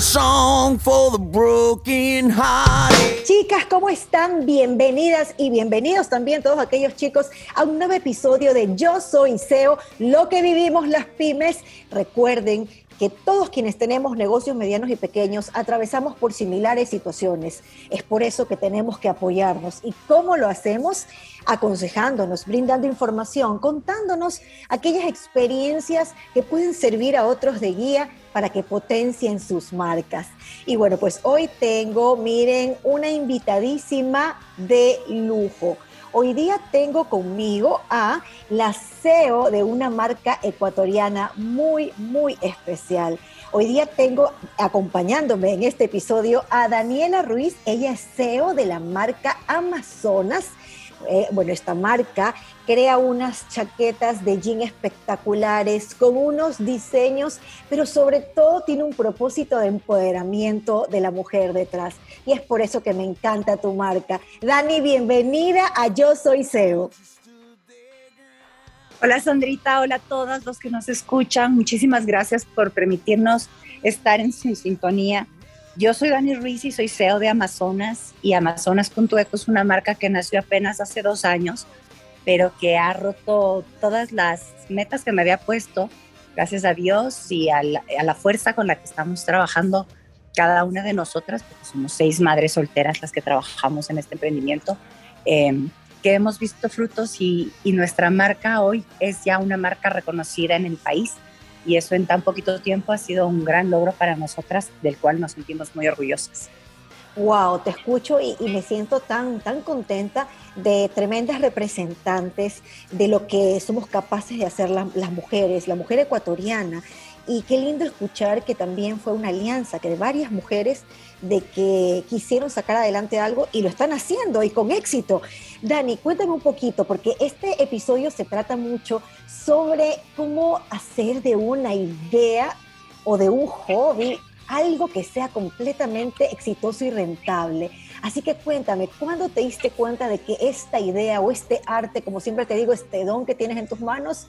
song for the broken hearted. Chicas, ¿cómo están? Bienvenidas y bienvenidos también todos aquellos chicos a un nuevo episodio de Yo Soy SEO, lo que vivimos las pymes. Recuerden que todos quienes tenemos negocios medianos y pequeños atravesamos por similares situaciones. Es por eso que tenemos que apoyarnos. ¿Y cómo lo hacemos? Aconsejándonos, brindando información, contándonos aquellas experiencias que pueden servir a otros de guía para que potencien sus marcas. Y bueno, pues hoy tengo, miren, una invitadísima de lujo. Hoy día tengo conmigo a la CEO de una marca ecuatoriana muy, muy especial. Hoy día tengo acompañándome en este episodio a Daniela Ruiz. Ella es CEO de la marca Amazonas eh, bueno, esta marca crea unas chaquetas de jean espectaculares con unos diseños, pero sobre todo tiene un propósito de empoderamiento de la mujer detrás. Y es por eso que me encanta tu marca. Dani, bienvenida a Yo Soy SEO. Hola Sandrita, hola a todos los que nos escuchan. Muchísimas gracias por permitirnos estar en su sintonía yo soy Dani Ruiz y soy CEO de Amazonas y Amazonas.eco es una marca que nació apenas hace dos años, pero que ha roto todas las metas que me había puesto, gracias a Dios y a la, fuerza con la que estamos trabajando cada una de nosotras, porque somos seis madres solteras las que trabajamos en este emprendimiento, em, que hemos visto frutos y, y nuestra marca hoy es ya una marca reconocida en el país y eso en tan poquito tiempo ha sido un gran logro para nosotras, del cual nos sentimos muy orgullosas. Wow, te escucho y, me siento tan, tan contenta de tremendas representantes de lo que somos capaces de hacer las mujeres, la mujer ecuatoriana. Y qué lindo escuchar que también fue una alianza, que de varias mujeres de que quisieron sacar adelante algo y lo están haciendo y con éxito. Dani, cuéntame un poquito, porque este episodio se trata mucho sobre cómo hacer de una idea o de un hobby algo que sea completamente exitoso y rentable. Así que cuéntame, ¿cuándo te diste cuenta de que esta idea o este arte, como siempre te digo, este don que tienes en tus manos,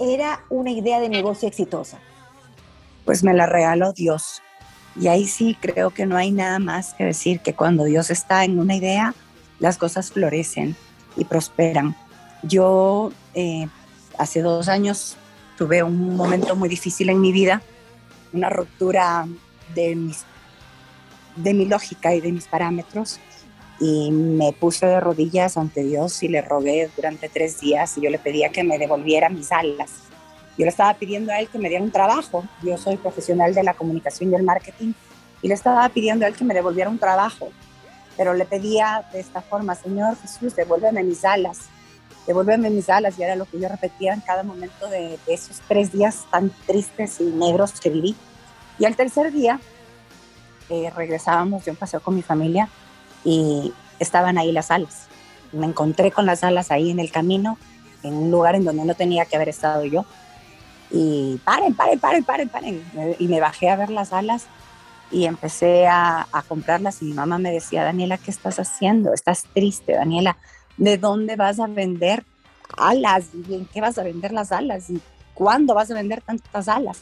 era una idea de negocio exitosa? Pues me la regaló Dios. Y ahí sí creo que no hay nada más que decir que cuando Dios está en una idea, las cosas florecen y prosperan. Yo eh, hace dos años tuve un momento muy difícil en mi vida, una ruptura de, mis, de mi lógica y de mis parámetros y me puse de rodillas ante Dios y le rogué durante tres días y yo le pedía que me devolviera mis alas. Yo le estaba pidiendo a él que me diera un trabajo. Yo soy profesional de la comunicación y el marketing y le estaba pidiendo a él que me devolviera un trabajo. Pero le pedía de esta forma, Señor Jesús, devuélveme mis alas devuélveme mis alas y era lo que yo repetía en cada momento de, esos tres días tan tristes y negros que viví. Y al tercer día eh, regresábamos de un paseo con mi familia y estaban ahí las alas. Me encontré con las alas ahí en el camino, en un lugar en donde no tenía que haber estado yo. Y paren, paren, paren, paren, paren. Y me bajé a ver las alas y empecé a, comprarlas y mi mamá me decía, Daniela, ¿qué estás haciendo? Estás triste, Daniela de dónde vas a vender alas y en qué vas a vender las alas y cuándo vas a vender tantas alas.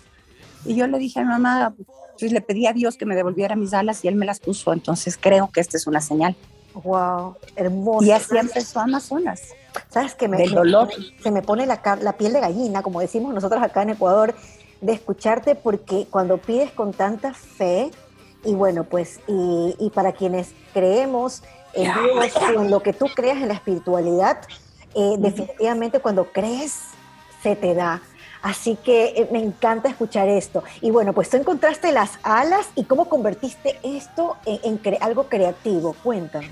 Y yo le dije a mi mamá, pues le pedí a Dios que me devolviera mis alas y él me las puso, entonces creo que esta es una señal. Wow, hermoso. Y así empezó Amazonas. ¿Sabes que me, dolor. se me pone la, la piel de gallina, como decimos nosotros acá en Ecuador, de escucharte porque cuando pides con tanta fe, y bueno, pues, y, y para quienes creemos en Dios en lo que tú creas en la espiritualidad, eh, definitivamente cuando crees, se te da. Así que eh, me encanta escuchar esto. Y bueno, pues tú encontraste las alas y cómo convertiste esto en, algo creativo. Cuéntame.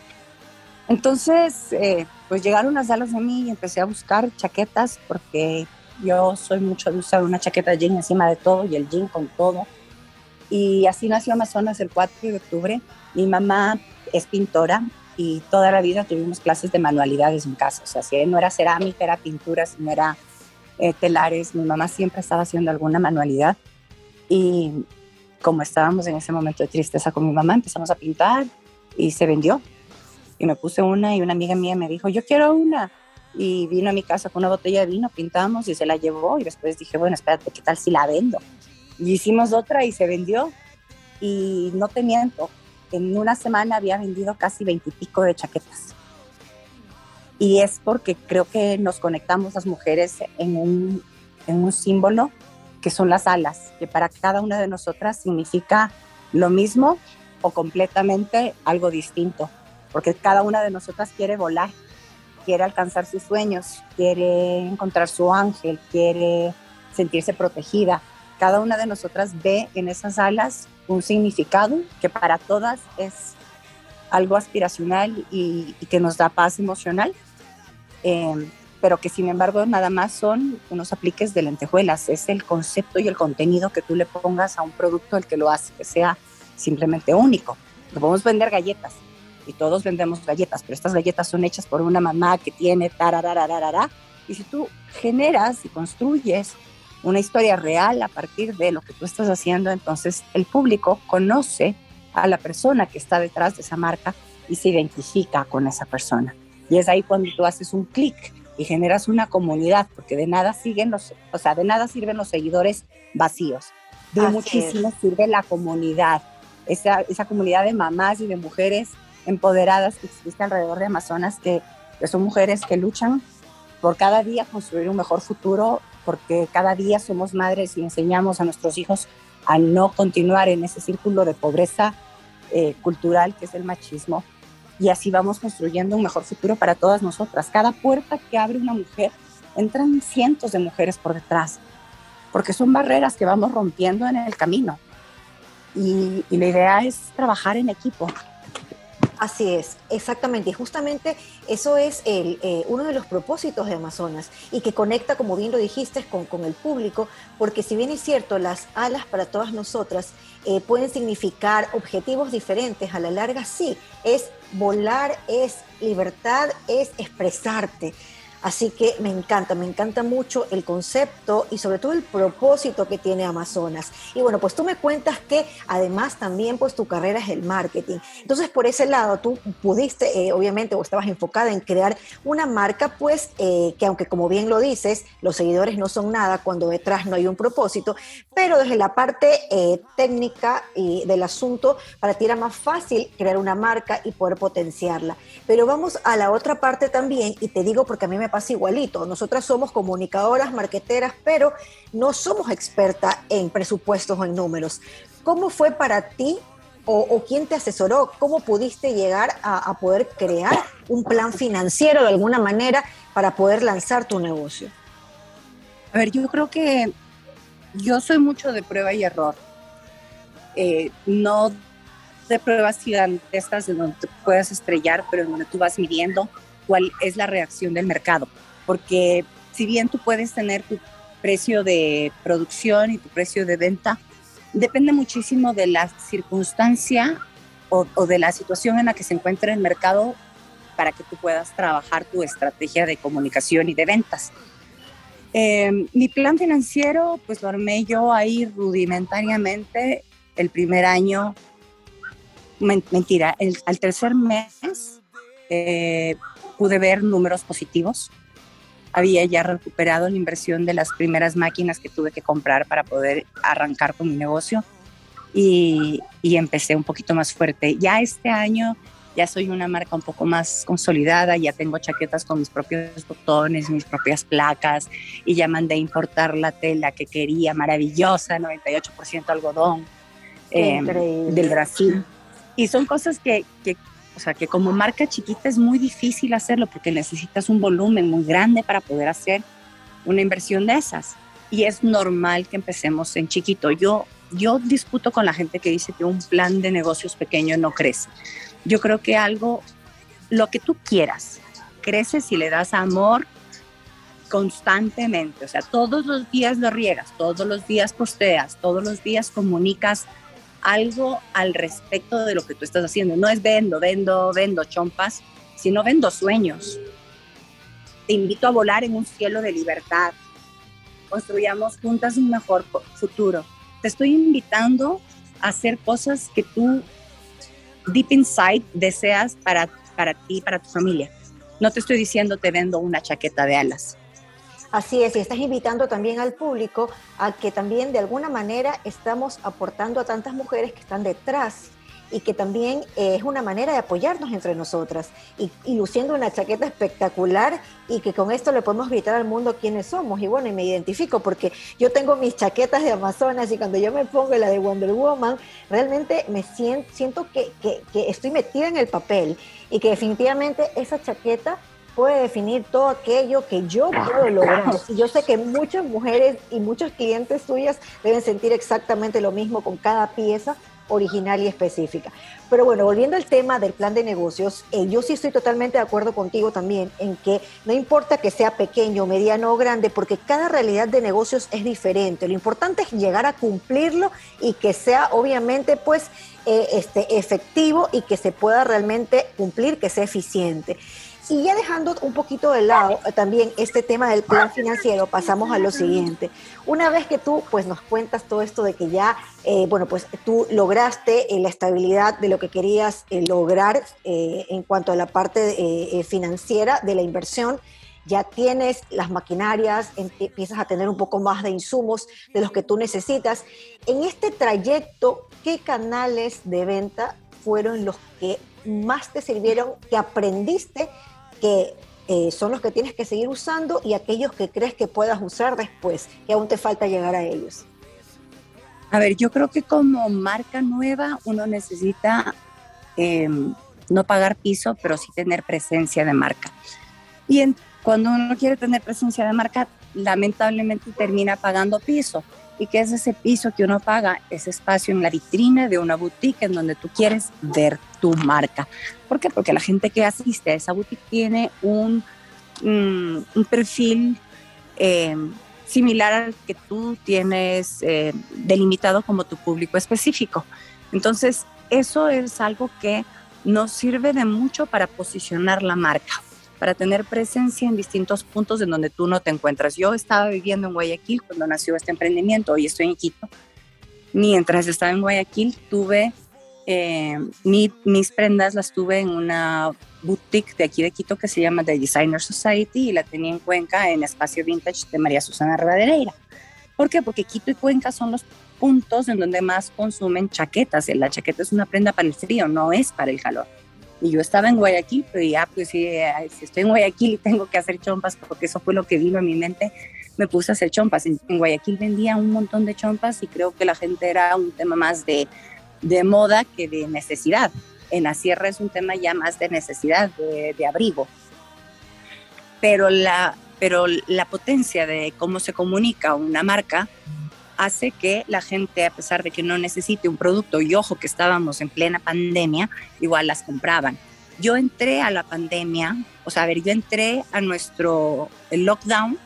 Entonces, eh, pues llegaron las alas de mí y empecé a buscar chaquetas porque yo soy mucho de usar una chaqueta de jean encima de todo y el jean con todo. Y así nació Amazonas el 4 de octubre. Mi mamá es pintora y toda la vida tuvimos clases de manualidades en casa. O sea, si no era cerámica, era pintura, si no era eh, telares, mi mamá siempre estaba haciendo alguna manualidad. Y como estábamos en ese momento de tristeza con mi mamá, empezamos a pintar y se vendió. Y me puse una y una amiga mía me dijo, yo quiero una. Y vino a mi casa con una botella de vino, pintamos y se la llevó. Y después dije, bueno, espérate, ¿qué tal si la vendo? Y hicimos otra y se vendió y no te miento, en una semana había vendido casi veintipico de chaquetas. Y es porque creo que nos conectamos las mujeres en un, en un símbolo que son las alas, que para cada una de nosotras significa lo mismo o completamente algo distinto, porque cada una de nosotras quiere volar, quiere alcanzar sus sueños, quiere encontrar su ángel, quiere sentirse protegida. Cada una de nosotras ve en esas alas un significado que para todas es algo aspiracional y, que nos da paz emocional, em, pero que sin embargo nada más son unos apliques de lentejuelas, es el concepto y el contenido que tú le pongas a un producto el que lo hace, que sea simplemente único. No podemos vender galletas y todos vendemos galletas, pero estas galletas son hechas por una mamá que tiene tararararara. Y si tú generas y construyes una historia real a partir de lo que tú estás haciendo, entonces el público conoce a la persona que está detrás de esa marca y se identifica con esa persona. Y es ahí cuando tú haces un clic y generas una comunidad, porque de nada siguen los, o sea, de nada sirven los seguidores vacíos. De muchísimo sirve la comunidad, esa, esa comunidad de mamás y de mujeres empoderadas que existe alrededor de Amazonas, que, son mujeres que luchan por cada día construir un mejor futuro porque cada día somos madres y enseñamos a nuestros hijos a no continuar en ese círculo de pobreza eh, cultural que es el machismo. Y así vamos construyendo un mejor futuro para todas nosotras. Cada puerta que abre una mujer, entran cientos de mujeres por detrás, porque son barreras que vamos rompiendo en el camino. Y la idea es trabajar en equipo. Así es, exactamente. Y justamente eso es el, eh, uno de los propósitos de Amazonas y que conecta, como bien lo dijiste, con, el público, porque si bien es cierto, las alas para todas nosotras eh, pueden significar objetivos diferentes, a la larga sí, es volar, es libertad, es expresarte. Así que me encanta, me encanta mucho el concepto y sobre todo el propósito que tiene Amazonas. Y bueno, pues tú me cuentas que además también pues tu carrera es el marketing. Entonces por ese lado tú pudiste, eh, obviamente, o estabas enfocada en crear una marca pues eh, que aunque como bien lo dices, los seguidores no son nada cuando detrás no hay un propósito, pero desde la parte eh, técnica y del asunto para ti era más fácil crear una marca y poder potenciarla. Pero vamos a la otra parte también y te digo porque a mí me pasa igualito. Nosotras somos comunicadoras, marqueteras, pero no somos expertas en presupuestos o en números. ¿Cómo fue para ti o, quién te asesoró? ¿Cómo pudiste llegar a, a, poder crear un plan financiero de alguna manera para poder lanzar tu negocio? A ver, yo creo que yo soy mucho de prueba y error. Eh, no de pruebas gigantescas de donde te puedas estrellar, pero en donde tú vas midiendo cuál es la reacción del mercado. Porque si bien tú puedes tener tu precio de producción y tu precio de venta, depende muchísimo de la circunstancia o, de la situación en la que se encuentra el mercado para que tú puedas trabajar tu estrategia de comunicación y de ventas. Eh, mi plan financiero, pues lo armé yo ahí rudimentariamente el primer año. Mentira, al tercer mes eh, pude ver números positivos. Había ya recuperado la inversión de las primeras máquinas que tuve que comprar para poder arrancar con mi negocio y, y empecé un poquito más fuerte. Ya este año ya soy una marca un poco más consolidada, ya tengo chaquetas con mis propios botones, mis propias placas y ya mandé a importar la tela que quería, maravillosa, 98% algodón eh, del Brasil. Y son cosas que, que, o sea, que como marca chiquita es muy difícil hacerlo porque necesitas un volumen muy grande para poder hacer una inversión de esas. Y es normal que empecemos en chiquito. Yo, yo discuto con la gente que dice que un plan de negocios pequeño no crece. Yo creo que algo, lo que tú quieras, crece si le das amor constantemente. O sea, todos los días lo riegas, todos los días posteas, todos los días comunicas algo al respecto de lo que tú estás haciendo. No es vendo, vendo, vendo chompas, sino vendo sueños. Te invito a volar en un cielo de libertad. Construyamos juntas un mejor futuro. Te estoy invitando a hacer cosas que tú deep inside deseas para, para ti, para tu familia. No te estoy diciendo te vendo una chaqueta de alas. Así es, y estás invitando también al público a que también de alguna manera estamos aportando a tantas mujeres que están detrás y que también es una manera de apoyarnos entre nosotras y, luciendo una chaqueta espectacular y que con esto le podemos gritar al mundo quiénes somos. Y bueno, me identifico porque yo tengo mis chaquetas de Amazonas y cuando yo me pongo la de Wonder Woman, realmente me siento, que estoy metida en el papel y que definitivamente esa chaqueta puede definir todo aquello que yo puedo lograr. Y yo sé que muchas mujeres y muchos clientes tuyas deben sentir exactamente lo mismo con cada pieza original y específica. Pero bueno, volviendo al tema del plan de negocios, eh, yo sí estoy totalmente de acuerdo contigo también en que no importa que sea pequeño, mediano o grande, porque cada realidad de negocios es diferente. Lo importante es llegar a cumplirlo y que sea obviamente pues eh, este, efectivo y que se pueda realmente cumplir, que sea eficiente. Y ya dejando un poquito de lado eh, también este tema del plan financiero, pasamos a lo siguiente. Una vez que tú pues nos cuentas todo esto de que ya, eh, bueno, pues tú lograste eh, la estabilidad de lo que querías lograr en cuanto a la parte financiera de la inversión, ya tienes las maquinarias, empiezas a tener un poco más de insumos de los que tú necesitas. En este trayecto, ¿qué canales de venta fueron los que más te sirvieron, que aprendiste que eh, son los que tienes que seguir usando y aquellos que crees que puedas usar después, que aún te falta llegar a ellos? A ver, yo creo que como marca nueva uno necesita em, no pagar piso, pero sí tener presencia de marca. Y cuando uno quiere tener presencia de marca, lamentablemente termina pagando piso. ¿Y qué es ese piso que uno paga? Ese espacio en la vitrina de una boutique en donde tú quieres ver tu marca. ¿Por qué? Porque la gente que asiste a esa boutique tiene un, mm, un perfil eh, similar al que tú tienes eh, delimitado como tu público específico. Entonces, eso es algo que nos sirve de mucho para posicionar la marca para tener presencia en distintos puntos en donde tú no te encuentras. Yo estaba viviendo en Guayaquil cuando nació este emprendimiento, hoy estoy en Quito. Mientras estaba en Guayaquil tuve eh, mis prendas las tuve en una boutique de aquí de Quito que se llama The Designer Society y la tenía en Cuenca en Espacio Vintage de María Susana Rivadereira. ¿Por qué? Porque Quito y Cuenca son los puntos en donde más consumen chaquetas. La chaqueta es una prenda para el frío, no es para el calor. Y yo estaba en Guayaquil, pero ya, pues si estoy en Guayaquil y tengo que hacer chompas, porque eso fue lo que vino a mi mente, me puse a hacer chompas. En, Guayaquil vendía un montón de chompas y creo que la gente era un tema más de, de moda que de necesidad. En la sierra es un tema ya más de necesidad, de, de abrigo. Pero la, pero la potencia de cómo se comunica una marca hace que la gente, a pesar de que no necesite un producto, y ojo que estábamos en plena pandemia, igual las compraban. Yo entré a la pandemia, o sea, a ver, yo entré a nuestro lockdown,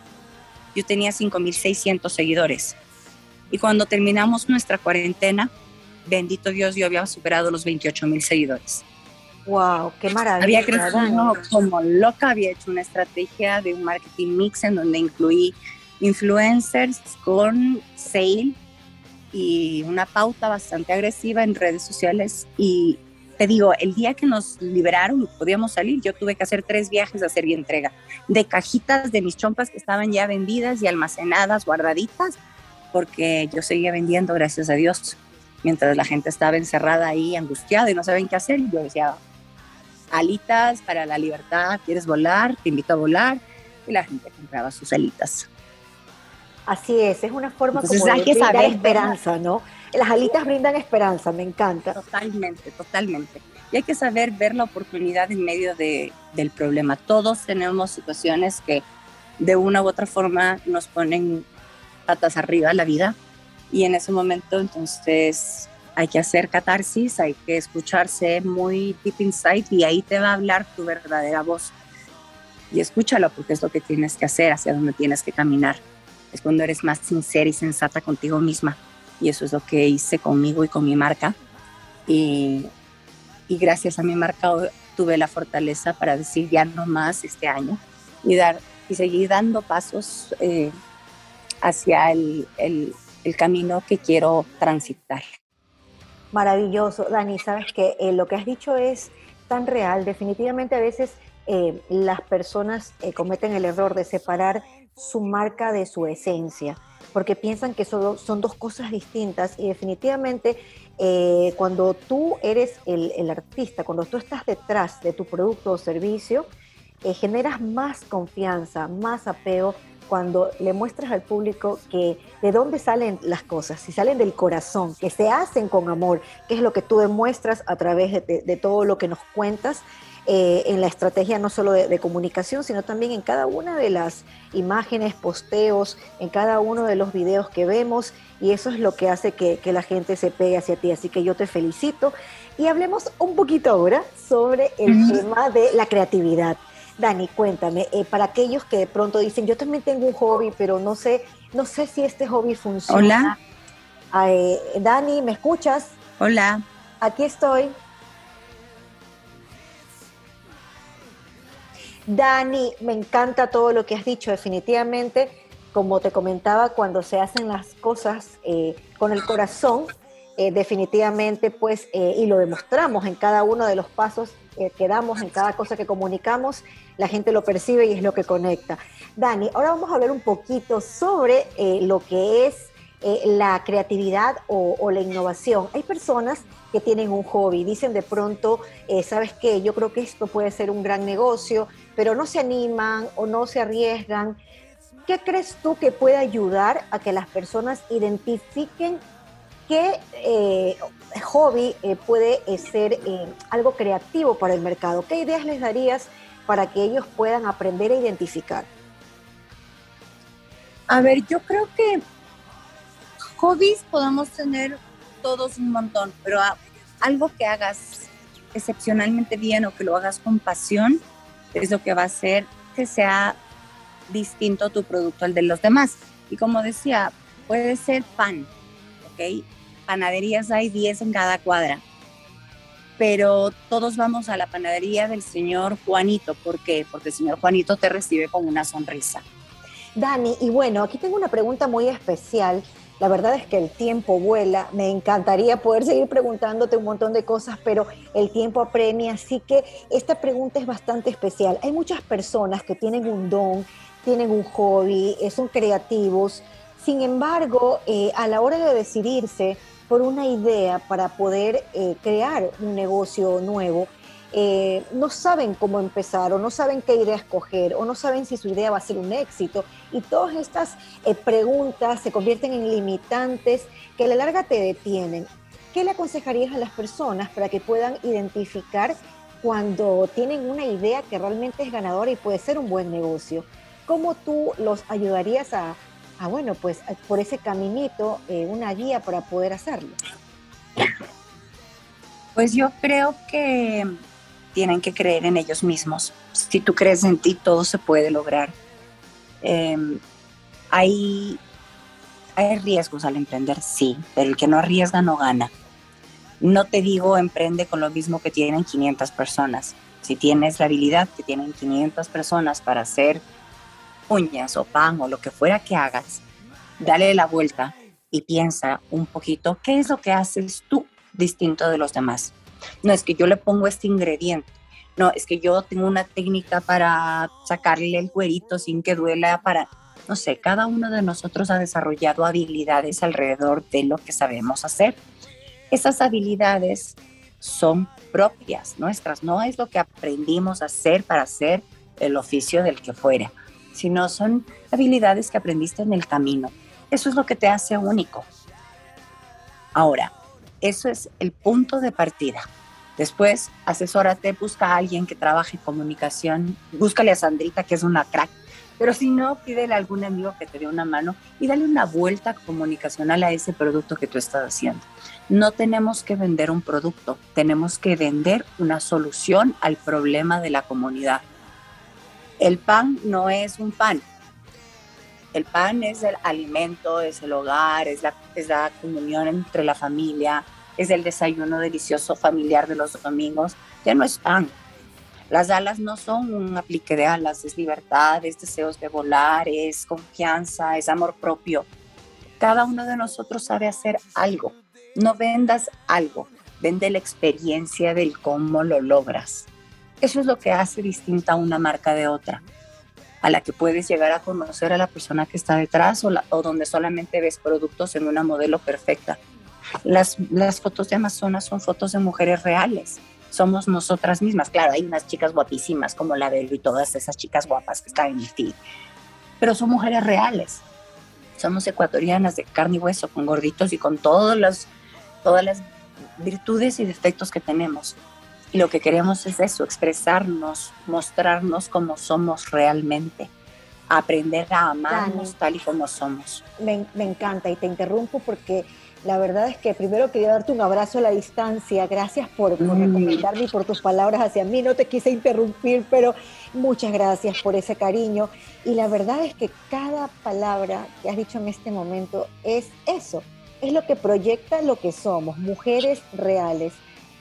yo tenía 5.600 seguidores. Y cuando terminamos nuestra cuarentena, bendito Dios, yo había superado los 28.000 seguidores. ¡Wow! ¡Qué maravilla! Había crecido como loca, había hecho una estrategia de un marketing mix en donde incluí influencers con sale y una pauta bastante agresiva en redes sociales y te digo, el día que nos liberaron y podíamos salir, yo tuve que hacer tres viajes a hacer y entrega de cajitas de mis chompas que estaban ya vendidas y almacenadas, guardaditas, porque yo seguía vendiendo, gracias a Dios, mientras la gente estaba encerrada ahí, angustiada y no saben qué hacer. Yo decía, alitas para la libertad, ¿quieres volar? Te invito a volar. Y la gente compraba sus alitas. Así es, es una forma como de brindar esperanza, ¿no? Las alitas brindan esperanza, me encanta. Totalmente, totalmente. Y hay que saber ver la oportunidad en medio de, del problema. Todos tenemos situaciones que de una u otra forma nos ponen patas arriba la vida y en ese momento entonces hay que hacer catarsis, hay que escucharse muy deep inside y ahí te va a hablar tu verdadera voz. Y escúchalo porque es lo que tienes que hacer, hacia donde tienes que caminar es cuando eres más sincera y sensata contigo misma. Y eso es lo que hice conmigo y con mi marca. Y, gracias a mi marca tuve la fortaleza para decir ya no más este año y, dar, y seguir dando pasos eh, hacia el, el, camino que quiero transitar. Maravilloso, Dani, sabes que eh, lo que has dicho es tan real. Definitivamente a veces eh, las personas cometen el error de separar su marca de su esencia, porque piensan que son, son dos cosas distintas y definitivamente eh, cuando tú eres el, artista, cuando tú estás detrás de tu producto o servicio, eh, generas más confianza, más apego cuando le muestras al público que de dónde salen las cosas, si salen del corazón, que se hacen con amor, que es lo que tú demuestras a través de todo lo que nos cuentas eh, en la estrategia no solo de, comunicación, sino también en cada una de las imágenes, posteos, en cada uno de los videos que vemos, y eso es lo que hace que, la gente se pegue hacia ti. Así que yo te felicito. Y hablemos un poquito ahora sobre el tema de la creatividad. Dani, cuéntame, eh, para aquellos que de pronto dicen, yo también tengo un hobby, pero no sé, no sé si este hobby funciona. Hola. Eh, Dani, ¿me escuchas? Hola. Aquí estoy. Dani, me encanta todo lo que has dicho, definitivamente, como te comentaba, cuando se hacen las cosas eh, con el corazón, definitivamente, pues, y lo demostramos en cada uno de los pasos que damos, en cada cosa que comunicamos, la gente lo percibe y es lo que conecta. Dani, ahora vamos a hablar un poquito sobre lo que es la creatividad o, la innovación. Hay personas que tienen un hobby, dicen de pronto, ¿sabes qué? Yo creo que esto puede ser un gran negocio, pero no se animan o no se arriesgan. ¿Qué crees tú que puede ayudar a que las personas identifiquen qué eh, hobby eh, puede eh, ser algo creativo para el mercado? ¿Qué ideas les darías para que ellos puedan aprender a identificar? A ver, yo creo que hobbies podemos tener todos un montón, pero algo que hagas excepcionalmente bien o que lo hagas con pasión, es lo que va a hacer que sea distinto tu producto al de los demás. Y como decía, puede ser pan, ¿ok? Panaderías hay 10 en cada cuadra, pero todos vamos a la panadería del señor Juanito. ¿Por qué? Porque el señor Juanito te recibe con una sonrisa. Dani, y bueno, aquí tengo una pregunta muy especial la verdad es que el tiempo vuela. Me encantaría poder seguir preguntándote un montón de cosas, pero el tiempo apremia. Así que esta pregunta es bastante especial. Hay muchas personas que tienen un don, tienen un hobby, eh, son creativos. Sin embargo, eh, a la hora de decidirse por una idea para poder eh, crear un negocio nuevo, eh, no saben cómo empezar o no saben qué idea escoger o no saben si su idea va a ser un éxito. Y todas estas eh, preguntas se convierten en limitantes que a la larga te detienen. ¿Qué le aconsejarías a las personas para que puedan identificar cuando tienen una idea que realmente es ganadora y puede ser un buen negocio? ¿Cómo tú los ayudarías a, bueno, pues por ese caminito, eh, una guía para poder hacerlo? Pues yo creo que tienen que creer en ellos mismos. Si tú crees en ti, todo se puede lograr. Em, hay, hay riesgos al emprender, sí, pero el que no arriesga no gana. No te digo emprende con lo mismo que tienen 500 personas. Si tienes la habilidad que tienen 500 personas para hacer uñas o pan o lo que fuera que hagas, dale la vuelta y piensa un poquito qué es lo que haces tú distinto de los demás. No es que yo le pongo este ingrediente. No, es que yo tengo una técnica para sacarle el cuerito sin que duela, para, no sé, cada uno de nosotros ha desarrollado habilidades alrededor de lo que sabemos hacer. Esas habilidades son propias nuestras, no es lo que aprendimos a hacer para hacer el oficio del que fuera, sino son habilidades que aprendiste en el camino. Eso es lo que te hace único. Ahora, eso es el punto de partida. Después, asesórate, busca a alguien que trabaje en comunicación, búscale a Sandrita, que es una crack, pero si no, pídele a algún amigo que te dé una mano y dale una vuelta comunicacional a ese producto que tú estás haciendo. No tenemos que vender un producto, tenemos que vender una solución al problema de la comunidad. El pan no es un pan. El pan es el alimento, es el hogar, es la, es la comunión entre la familia, es el desayuno delicioso familiar de los domingos, ya no es pan. Las alas no son un aplique de alas, es libertad, es deseos de volar, es confianza, es amor propio. Cada uno de nosotros sabe hacer algo. No vendas algo, vende la experiencia del cómo lo logras. Eso es lo que hace distinta una marca de otra. a la que puedes llegar a conocer a la persona que está detrás o, donde solamente ves productos en una modelo perfecta. Las, fotos de Amazonas son fotos de mujeres reales, somos nosotras mismas. Claro, hay unas chicas guapísimas como la Belu y todas esas chicas guapas que están en el feed, pero son mujeres reales. Somos ecuatorianas de carne y hueso, con gorditos y con todas las, todas las virtudes y defectos que tenemos. Y lo que queremos es eso, expresarnos, mostrarnos como somos realmente, aprender a amarnos tal y como somos. Me, me encanta y te interrumpo porque la verdad es que primero quería darte un abrazo a la distancia. Gracias por, por mm. recomendarme y por tus palabras hacia mí. No te quise interrumpir, pero muchas gracias por ese cariño. Y la verdad es que cada palabra que has dicho en este momento es eso. Es lo que proyecta lo que somos, mujeres reales,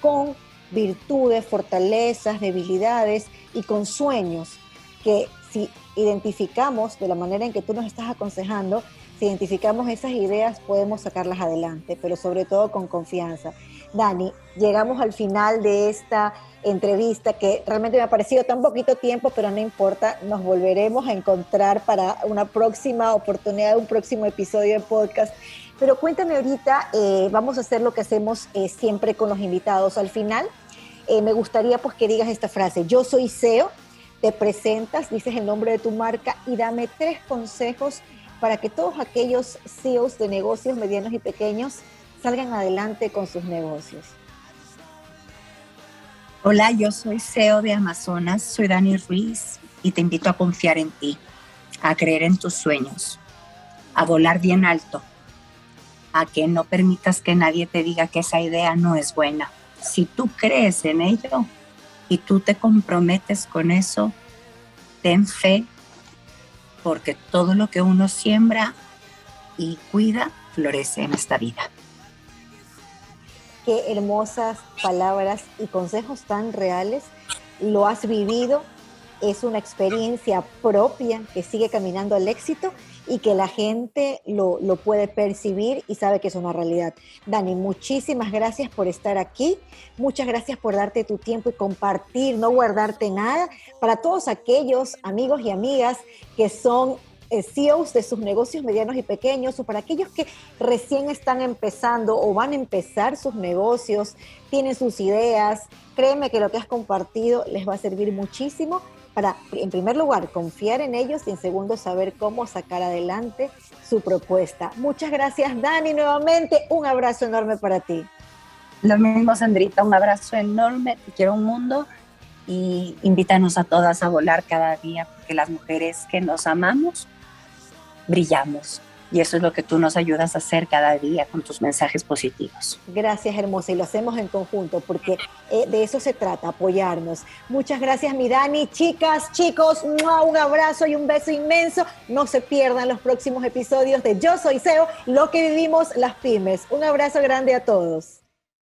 con virtudes, fortalezas, debilidades y con sueños que si identificamos de la manera en que tú nos estás aconsejando, si identificamos esas ideas, podemos sacarlas adelante, pero sobre todo con confianza. Dani, llegamos al final de esta entrevista que realmente me ha parecido tan poquito tiempo, pero no importa, nos volveremos a encontrar para una próxima oportunidad, un próximo episodio de podcast. Pero cuéntame ahorita, eh, vamos a hacer lo que hacemos eh, siempre con los invitados. Al final, eh, me gustaría pues que digas esta frase, yo soy SEO, te presentas, dices el nombre de tu marca y dame tres consejos para que todos aquellos CEOs de negocios medianos y pequeños salgan adelante con sus negocios. Hola, yo soy CEO de Amazonas, soy Dani Ruiz y te invito a confiar en ti, a creer en tus sueños, a volar bien alto, a que no permitas que nadie te diga que esa idea no es buena. Si tú crees en ello y tú te comprometes con eso, ten fe porque todo lo que uno siembra y cuida florece en esta vida. Qué hermosas palabras y consejos tan reales. Lo has vivido, es una experiencia propia que sigue caminando al éxito y que la gente lo, puede percibir y sabe que es una realidad. Dani, muchísimas gracias por estar aquí, muchas gracias por darte tu tiempo y compartir, no guardarte nada. Para todos aquellos amigos y amigas que son eh, CEOs de sus negocios medianos y pequeños o para aquellos que recién están empezando o van a empezar sus negocios, tienen sus ideas, créeme que lo que has compartido les va a servir muchísimo para, en primer lugar, confiar en ellos y en segundo, saber cómo sacar adelante su propuesta. Muchas gracias, Dani, nuevamente. Un abrazo enorme para ti. Lo mismo, Sandrita, un abrazo enorme. Te quiero un mundo y invítanos a todas a volar cada día, porque las mujeres que nos amamos, brillamos. Y eso es lo que tú nos ayudas a hacer cada día con tus mensajes positivos. Gracias, hermosa. Y lo hacemos en conjunto porque eh, de eso se trata, apoyarnos. Muchas gracias, mi Dani. Chicas, chicos, un abrazo y un beso inmenso. No se pierdan los próximos episodios de Yo Soy SEO, lo que vivimos las pymes. Un abrazo grande a todos.